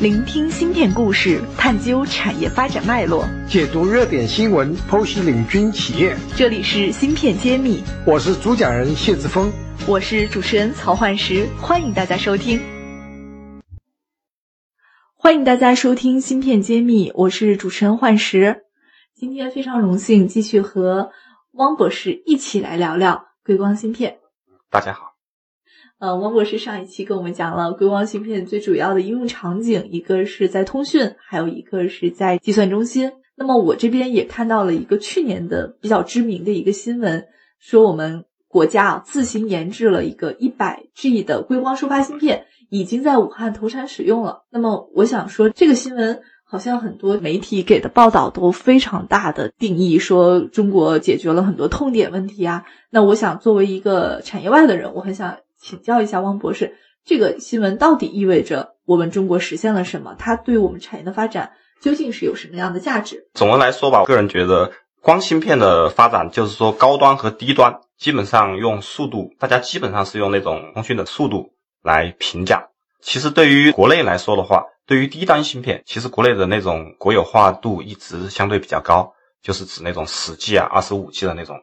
聆听芯片故事，探究产业发展脉络，解读热点新闻，剖析领军企业。这里是芯片揭秘，我是主讲人谢志峰，我是主持人曹焕石，欢迎大家收听。欢迎大家收听芯片揭秘，我是主持人焕石。今天非常荣幸继续和汪博士一起来聊聊硅光芯片。大家好。呃，王博士上一期跟我们讲了硅光芯片最主要的应用场景，一个是在通讯，还有一个是在计算中心。那么我这边也看到了一个去年的比较知名的一个新闻，说我们国家啊自行研制了一个一百 G 的硅光收发芯片，已经在武汉投产使用了。那么我想说，这个新闻好像很多媒体给的报道都非常大的定义，说中国解决了很多痛点问题啊。那我想作为一个产业外的人，我很想。请教一下汪博士，这个新闻到底意味着我们中国实现了什么？它对我们产业的发展究竟是有什么样的价值？总的来说吧，我个人觉得光芯片的发展，就是说高端和低端基本上用速度，大家基本上是用那种通讯的速度来评价。其实对于国内来说的话，对于低端芯片，其实国内的那种国有化度一直相对比较高，就是指那种十 G 啊、二十五 G 的那种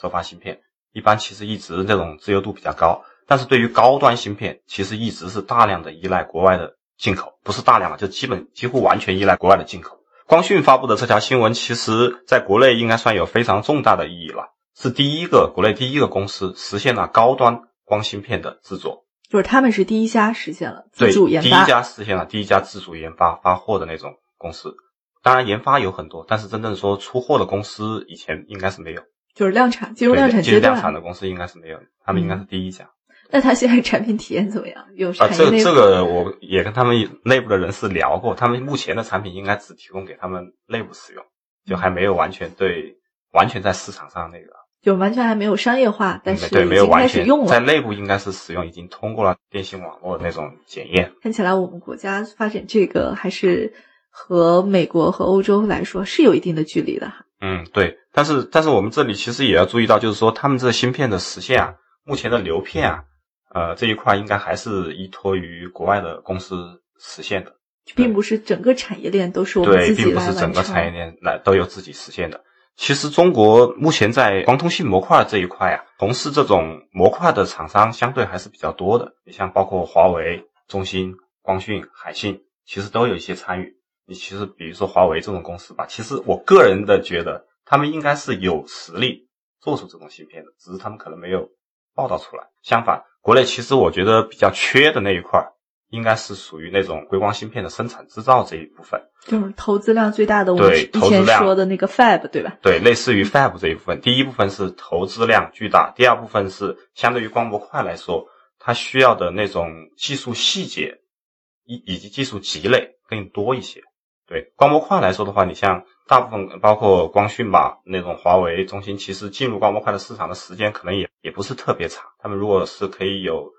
收发芯片，一般其实一直这种自由度比较高。但是对于高端芯片，其实一直是大量的依赖国外的进口，不是大量了，就基本几乎完全依赖国外的进口。光讯发布的这条新闻，其实在国内应该算有非常重大的意义了，是第一个国内第一个公司实现了高端光芯片的制作，就是他们是第一家实现了自主研发，第一家实现了第一家自主研发发货的那种公司。当然研发有很多，但是真正说出货的公司以前应该是没有，就是量产进入量产阶段，量产的公司应该是没有，他们应该是第一家。那他现在产品体验怎么样？有啊，这这个我也跟他们内部的人士聊过，他们目前的产品应该只提供给他们内部使用，就还没有完全对完全在市场上那个，就完全还没有商业化，但是对没有完全用了，在内部应该是使用，已经通过了电信网络那种检验。看起来我们国家发展这个还是和美国和欧洲来说是有一定的距离的哈。嗯，对，但是但是我们这里其实也要注意到，就是说他们这芯片的实现啊，目前的流片啊。呃，这一块应该还是依托于国外的公司实现的，并不是整个产业链都是我们自己来并不是整个产业链来都有自己实现的。其实中国目前在光通信模块这一块啊，从事这种模块的厂商相对还是比较多的。你像包括华为、中兴、光讯、海信，其实都有一些参与。你其实比如说华为这种公司吧，其实我个人的觉得，他们应该是有实力做出这种芯片的，只是他们可能没有报道出来。相反。国内其实我觉得比较缺的那一块，应该是属于那种硅光芯片的生产制造这一部分，就是投资量最大的。我们之前说的那个 Fab，对吧？对，类似于 Fab 这一部分。第一部分是投资量巨大，第二部分是相对于光模块来说，它需要的那种技术细节以以及技术积累更多一些。对光模块来说的话，你像大部分包括光讯吧，那种华为、中兴，其实进入光模块的市场的时间可能也也不是特别长。他们如果是可以有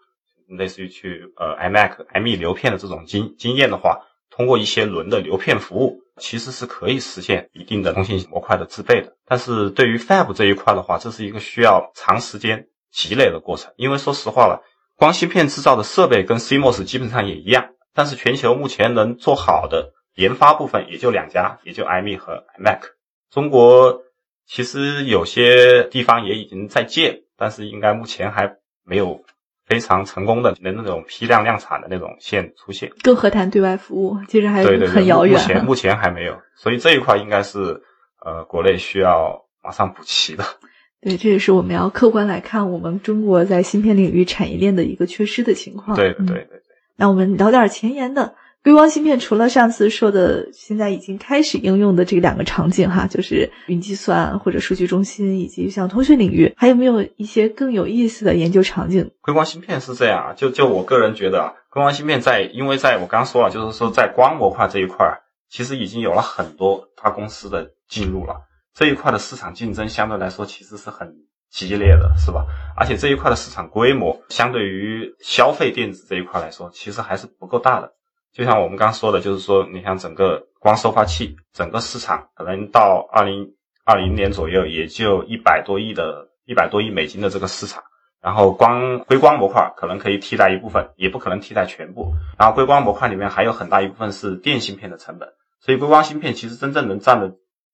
类似于去呃 iMac、ME 流片的这种经经验的话，通过一些轮的流片服务，其实是可以实现一定的通信模块的制备的。但是对于 Fab 这一块的话，这是一个需要长时间积累的过程。因为说实话了，光芯片制造的设备跟 CMOS 基本上也一样，但是全球目前能做好的。研发部分也就两家，也就 iMe 和 Mac。中国其实有些地方也已经在建，但是应该目前还没有非常成功的的那种批量量产的那种线出现。更何谈对外服务，其实还很遥远。目前目前还没有，所以这一块应该是呃国内需要马上补齐的。对，这也是我们要客观来看我们中国在芯片领域产业链的一个缺失的情况。对对对对。那我们聊点前沿的。硅光芯片除了上次说的，现在已经开始应用的这两个场景哈，就是云计算或者数据中心，以及像通讯领域，还有没有一些更有意思的研究场景？硅光芯片是这样啊，就就我个人觉得啊，硅光芯片在，因为在我刚说了，就是说在光模块这一块，其实已经有了很多大公司的进入了这一块的市场竞争，相对来说其实是很激烈的，是吧？而且这一块的市场规模，相对于消费电子这一块来说，其实还是不够大的。就像我们刚说的，就是说，你像整个光收发器，整个市场可能到二零二零年左右，也就一百多亿的、一百多亿美金的这个市场，然后光硅光模块可能可以替代一部分，也不可能替代全部。然后硅光模块里面还有很大一部分是电芯片的成本，所以硅光芯片其实真正能占的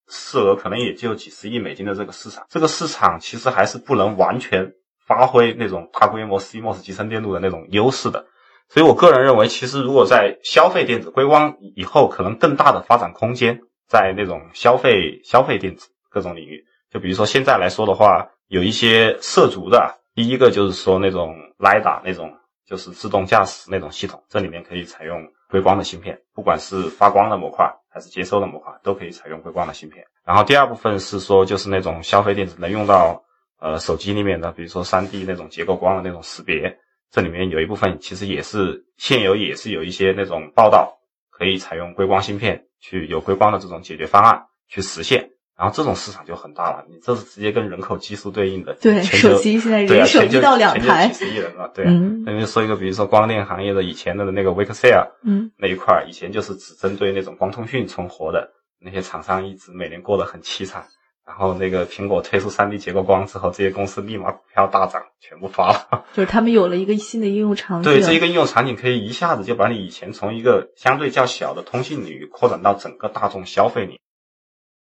市额可能也就几十亿美金的这个市场。这个市场其实还是不能完全发挥那种大规模 CMOS 集成电路的那种优势的。所以我个人认为，其实如果在消费电子硅光以后，可能更大的发展空间在那种消费消费电子各种领域。就比如说现在来说的话，有一些涉足的。第一个就是说那种 LIDA 那种就是自动驾驶那种系统，这里面可以采用硅光的芯片，不管是发光的模块还是接收的模块，都可以采用硅光的芯片。然后第二部分是说就是那种消费电子能用到呃手机里面的，比如说 3D 那种结构光的那种识别，这里面有一部分其实也是现有也是有一些那种报道可以采用硅光芯片去有硅光的这种解决方案去实现。然后这种市场就很大了，你这是直接跟人口基数对应的。对，手机现在人手一到两台，几十亿人了。对啊，那就说一个，比如说光电行业的以前的那个 w a k e l 嗯，那一块以前就是只针对那种光通讯存活的那些厂商，一直每年过得很凄惨。然后那个苹果推出 3D 结构光之后，这些公司立马股票大涨，全部发了。就是他们有了一个新的应用场景。对，这一个应用场景可以一下子就把你以前从一个相对较小的通信领域扩展到整个大众消费领域。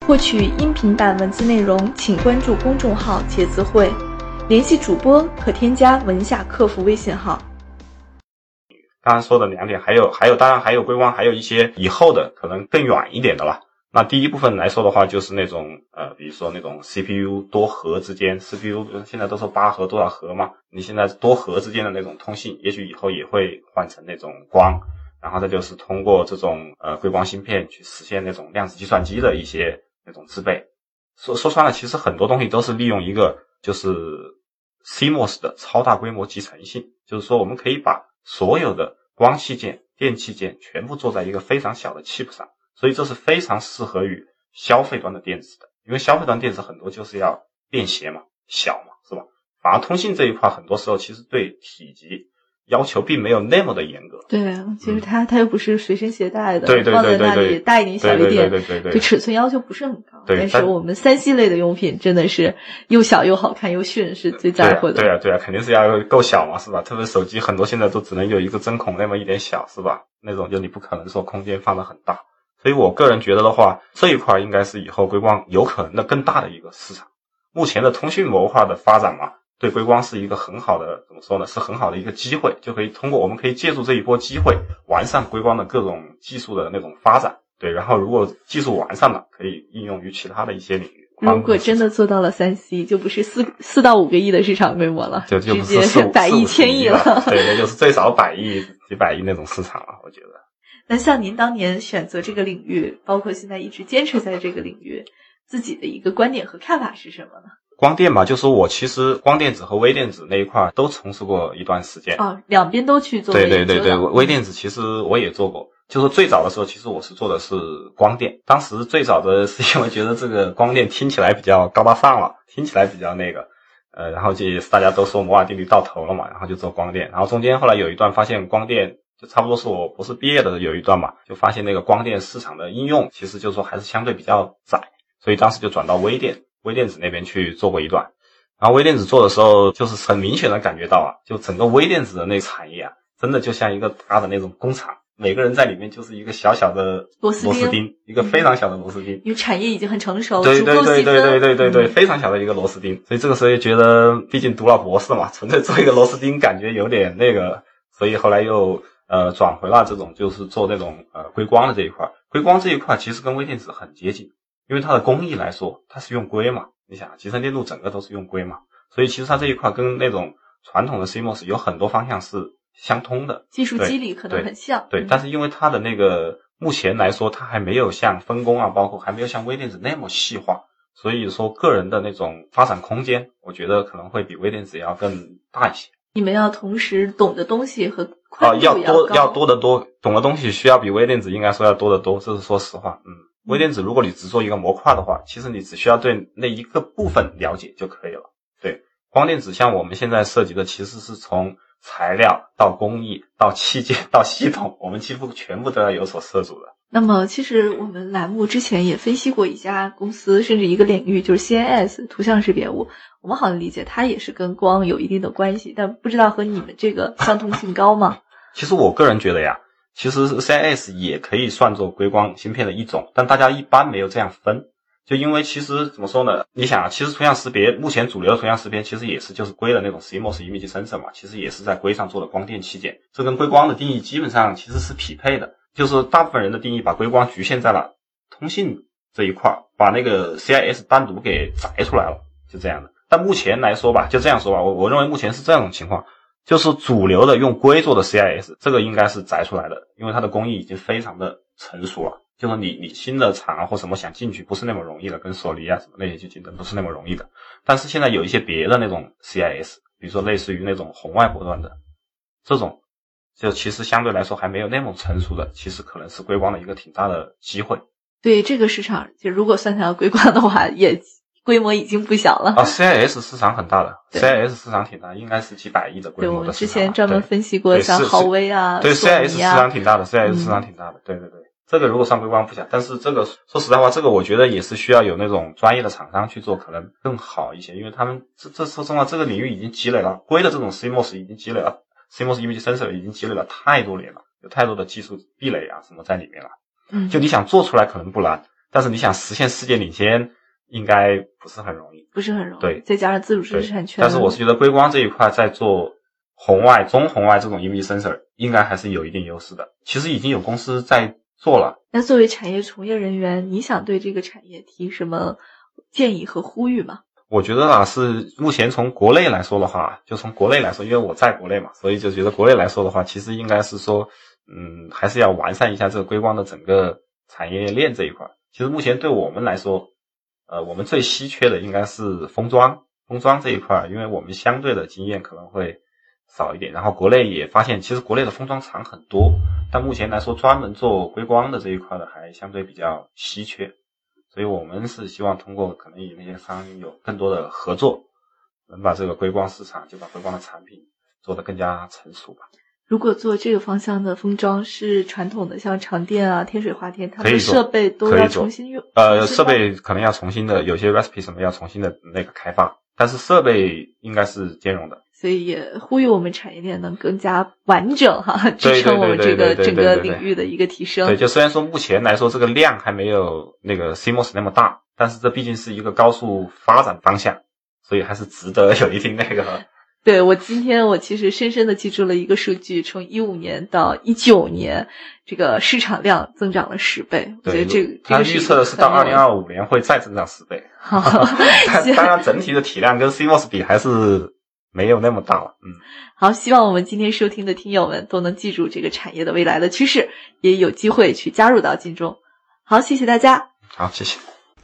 获取音频版文字内容，请关注公众号“茄子会”，联系主播可添加文下客服微信号。刚刚说的两点，还有还有，当然还有硅光，还有一些以后的可能更远一点的了。那第一部分来说的话，就是那种呃，比如说那种 CPU 多核之间，CPU 现在都是八核多少核嘛，你现在多核之间的那种通信，也许以后也会换成那种光，然后再就是通过这种呃硅光芯片去实现那种量子计算机的一些。那种制备，说说穿了，其实很多东西都是利用一个就是 CMOS 的超大规模集成性，就是说我们可以把所有的光器件、电器件全部做在一个非常小的 chip 上，所以这是非常适合于消费端的电子的，因为消费端电子很多就是要便携嘛、小嘛，是吧？反而通信这一块很多时候其实对体积。要求并没有那么的严格，对啊，其实它它又不是随身携带的，对对对对对，大一点小一点，对对对对，尺寸要求不是很高。对，但是我们三 C 类的用品真的是又小又好看又炫，是最在乎的。对啊对啊，肯定是要够小嘛，是吧？特别手机很多现在都只能有一个针孔那么一点小，是吧？那种就你不可能说空间放的很大。所以我个人觉得的话，这一块应该是以后硅光有可能的更大的一个市场。目前的通讯模块的发展嘛。对硅光是一个很好的，怎么说呢？是很好的一个机会，就可以通过我们可以借助这一波机会，完善硅光的各种技术的那种发展。对，然后如果技术完善了，可以应用于其他的一些领域。如果真的做到了三 C，就不是四四到五个亿的市场规模了，就就直接百亿、千亿了。对，那就是最少百亿、几百亿那种市场了。我觉得。那像您当年选择这个领域，包括现在一直坚持在这个领域，自己的一个观点和看法是什么呢？光电嘛，就是我其实光电子和微电子那一块都从事过一段时间啊，两边都去做。对对对对，微电子其实我也做过，就是最早的时候，其实我是做的是光电。当时最早的是因为觉得这个光电听起来比较高大上了，听起来比较那个，呃，然后就大家都说摩尔定律到头了嘛，然后就做光电。然后中间后来有一段发现光电就差不多是我博士毕业的有一段嘛，就发现那个光电市场的应用其实就是说还是相对比较窄，所以当时就转到微电。微电子那边去做过一段，然后微电子做的时候，就是很明显的感觉到啊，就整个微电子的那产业啊，真的就像一个大的那种工厂，每个人在里面就是一个小小的螺丝钉，一个非常小的螺丝钉。因为产业已经很成熟，对对对对对对对对，非常小的一个螺丝钉。所以这个时候就觉得，毕竟读了博士嘛，纯粹做一个螺丝钉，感觉有点那个，所以后来又呃转回了这种，就是做那种呃硅光的这一块。硅光这一块其实跟微电子很接近。因为它的工艺来说，它是用硅嘛，你想，集成电路整个都是用硅嘛，所以其实它这一块跟那种传统的 CMOS 有很多方向是相通的，技术机理可能很像。对，但是因为它的那个目前来说，它还没有像分工啊，包括还没有像微电子那么细化，所以说个人的那种发展空间，我觉得可能会比微电子要更大一些。你们要同时懂的东西和啊要多要多得多，懂的东西需要比微电子应该说要多得多，这是说实话，嗯。微电子，如果你只做一个模块的话，其实你只需要对那一个部分了解就可以了。对，光电子像我们现在涉及的，其实是从材料到工艺到器件到系统，我们几乎全部都要有所涉足的。那么，其实我们栏目之前也分析过一家公司，甚至一个领域，就是 CIS 图像识别物。我们好像理解它也是跟光有一定的关系，但不知道和你们这个相通性高吗？其实我个人觉得呀，其实 CIS 也可以算作硅光芯片的一种，但大家一般没有这样分。就因为其实怎么说呢？你想啊，其实图像识别目前主流的图像识别其实也是就是硅的那种 CMOS image sensor 嘛，其实也是在硅上做的光电器件，这跟硅光的定义基本上其实是匹配的。就是大部分人的定义把硅光局限在了通信这一块，把那个 CIS 单独给摘出来了，就这样的。但目前来说吧，就这样说吧，我我认为目前是这样种情况，就是主流的用硅做的 CIS，这个应该是摘出来的，因为它的工艺已经非常的成熟了。就是你你新的厂啊或什么想进去不是那么容易的，跟索尼啊什么那些去竞争不是那么容易的。但是现在有一些别的那种 CIS，比如说类似于那种红外波段的这种，就其实相对来说还没有那么成熟的，其实可能是硅光的一个挺大的机会。对这个市场，就如果算下来硅光的话，也规模已经不小了啊。CIS 市场很大的，CIS 市场挺大，应该是几百亿的规模的。对，我们之前专门分析过，像豪威啊，对 CIS 市场挺大的，CIS 市场挺大的，对对对。这个如果上规模不小，但是这个说实在话，这个我觉得也是需要有那种专业的厂商去做，可能更好一些，因为他们这这说实话，这个领域已经积累了硅的这种 CMOS 已经积累了，CMOS image sensor 已经积累了太多年了，有太多的技术壁垒啊什么在里面了。嗯，就你想做出来可能不难，但是你想实现世界领先，应该不是很容易，不是很容易。对，再加上自主知识产权。但是我是觉得硅光这一块在做红外、中红外这种 image sensor，应该还是有一定优势的。其实已经有公司在。做了。那作为产业从业人员，你想对这个产业提什么建议和呼吁吗？我觉得啊，是目前从国内来说的话，就从国内来说，因为我在国内嘛，所以就觉得国内来说的话，其实应该是说，嗯，还是要完善一下这个硅光的整个产业链这一块。其实目前对我们来说，呃，我们最稀缺的应该是封装，封装这一块，因为我们相对的经验可能会。少一点，然后国内也发现，其实国内的封装厂很多，但目前来说，专门做硅光的这一块的还相对比较稀缺，所以我们是希望通过可能与那些商有更多的合作，能把这个硅光市场，就把硅光的产品做得更加成熟吧。如果做这个方向的封装是传统的，像长电啊、天水华电，它们设备都要重新用，呃，设备可能要重新的，有些 recipe 什么要重新的那个开发，但是设备应该是兼容的。所以也呼吁我们产业链能更加完整哈，支撑我们这个整个领域的一个提升。对，就虽然说目前来说这个量还没有那个 CMOS 那么大，但是这毕竟是一个高速发展方向，所以还是值得有一定那个。对我今天我其实深深的记住了一个数据，从一五年到一九年，这个市场量增长了十倍。我觉得这个他预测的是到二零二五年会再增长十倍。当然整体的体量跟 CMOS 比还是。没有那么大了，嗯，好，希望我们今天收听的听友们都能记住这个产业的未来的趋势，也有机会去加入到金中。好，谢谢大家。好，谢谢。